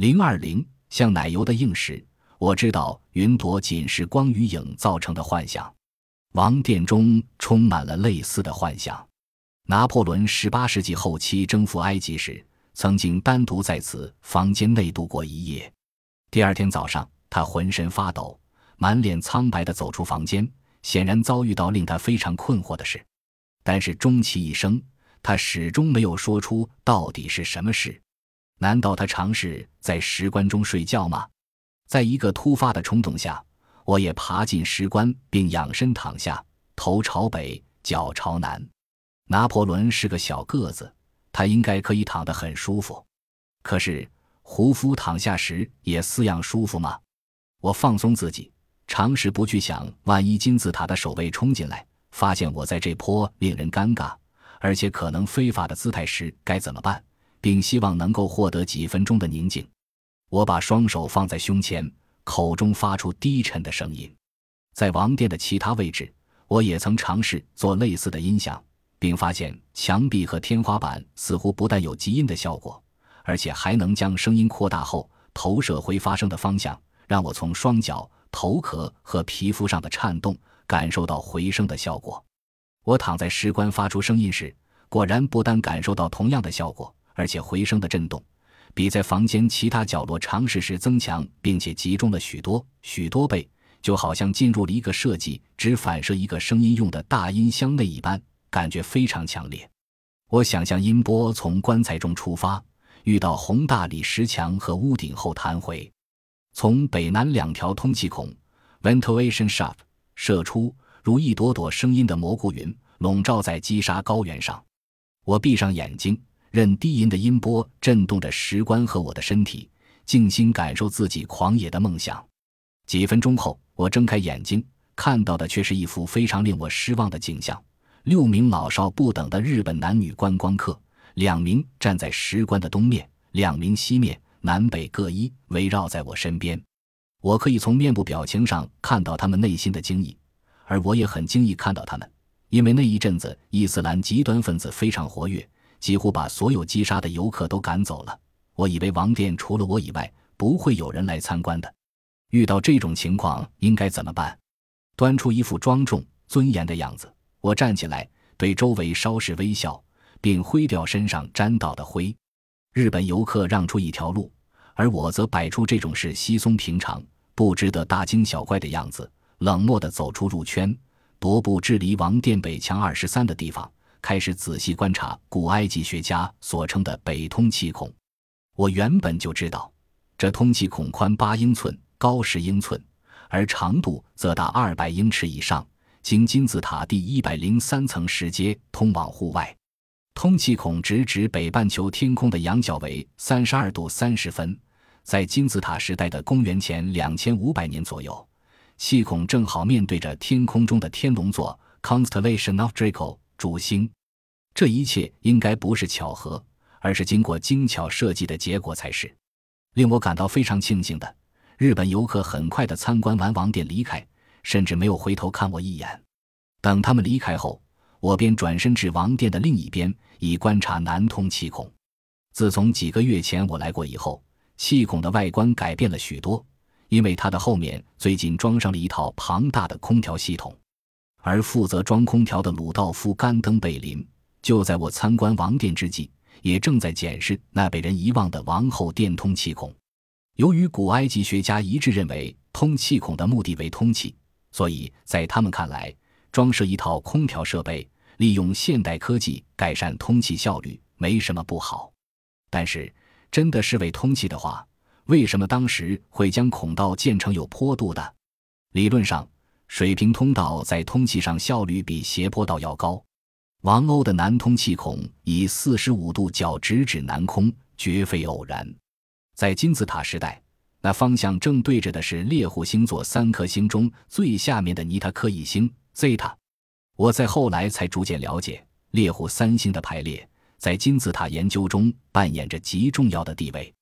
零二零像奶油的硬石，我知道云朵仅是光与影造成的幻想。王殿中充满了类似的幻想。拿破仑十八世纪后期征服埃及时，曾经单独在此房间内度过一夜。第二天早上，他浑身发抖，满脸苍白的走出房间，显然遭遇到令他非常困惑的事。但是终其一生，他始终没有说出到底是什么事。难道他尝试在石棺中睡觉吗？在一个突发的冲动下，我也爬进石棺，并仰身躺下，头朝北，脚朝南。拿破仑是个小个子，他应该可以躺得很舒服。可是。胡夫躺下时也似样舒服吗？我放松自己，尝试不去想，万一金字塔的守卫冲进来，发现我在这坡令人尴尬而且可能非法的姿态时该怎么办，并希望能够获得几分钟的宁静。我把双手放在胸前，口中发出低沉的声音。在王殿的其他位置，我也曾尝试做类似的音响，并发现墙壁和天花板似乎不但有极音的效果。而且还能将声音扩大后投射回发声的方向，让我从双脚、头壳和皮肤上的颤动感受到回声的效果。我躺在石棺发出声音时，果然不但感受到同样的效果，而且回声的震动比在房间其他角落尝试时增强，并且集中了许多许多倍，就好像进入了一个设计只反射一个声音用的大音箱内一般，感觉非常强烈。我想象音波从棺材中出发。遇到宏大理石墙和屋顶后弹回，从北南两条通气孔 （ventilation shaft） 射出，如一朵朵声音的蘑菇云，笼罩在积沙高原上。我闭上眼睛，任低吟的音波震动着石棺和我的身体，静心感受自己狂野的梦想。几分钟后，我睁开眼睛，看到的却是一幅非常令我失望的景象：六名老少不等的日本男女观光客。两名站在石棺的东面，两名西面，南北各一，围绕在我身边。我可以从面部表情上看到他们内心的惊异，而我也很惊异看到他们，因为那一阵子伊斯兰极端分子非常活跃，几乎把所有击杀的游客都赶走了。我以为王殿除了我以外不会有人来参观的。遇到这种情况应该怎么办？端出一副庄重尊严的样子，我站起来，对周围稍事微笑。并挥掉身上沾到的灰，日本游客让出一条路，而我则摆出这种事稀松平常、不值得大惊小怪的样子，冷漠地走出入圈，踱步至离王殿北墙二十三的地方，开始仔细观察古埃及学家所称的北通气孔。我原本就知道，这通气孔宽八英寸，高十英寸，而长度则达二百英尺以上，经金字塔第一百零三层石阶通往户外。通气孔直指北半球天空的仰角为三十二度三十分，在金字塔时代的公元前两千五百年左右，气孔正好面对着天空中的天龙座 （Constellation of Draco） 主星。这一切应该不是巧合，而是经过精巧设计的结果才是。令我感到非常庆幸的，日本游客很快的参观完王殿离开，甚至没有回头看我一眼。等他们离开后。我便转身至王殿的另一边，以观察南通气孔。自从几个月前我来过以后，气孔的外观改变了许多，因为它的后面最近装上了一套庞大的空调系统。而负责装空调的鲁道夫·甘登贝林，就在我参观王殿之际，也正在检视那被人遗忘的王后殿通气孔。由于古埃及学家一致认为通气孔的目的为通气，所以在他们看来。装设一套空调设备，利用现代科技改善通气效率，没什么不好。但是，真的是为通气的话，为什么当时会将孔道建成有坡度的？理论上，水平通道在通气上效率比斜坡道要高。王鸥的南通气孔以四十五度角直指南空，绝非偶然。在金字塔时代，那方向正对着的是猎户星座三颗星中最下面的尼塔克一星。z 塔，我在后来才逐渐了解，猎户三星的排列在金字塔研究中扮演着极重要的地位。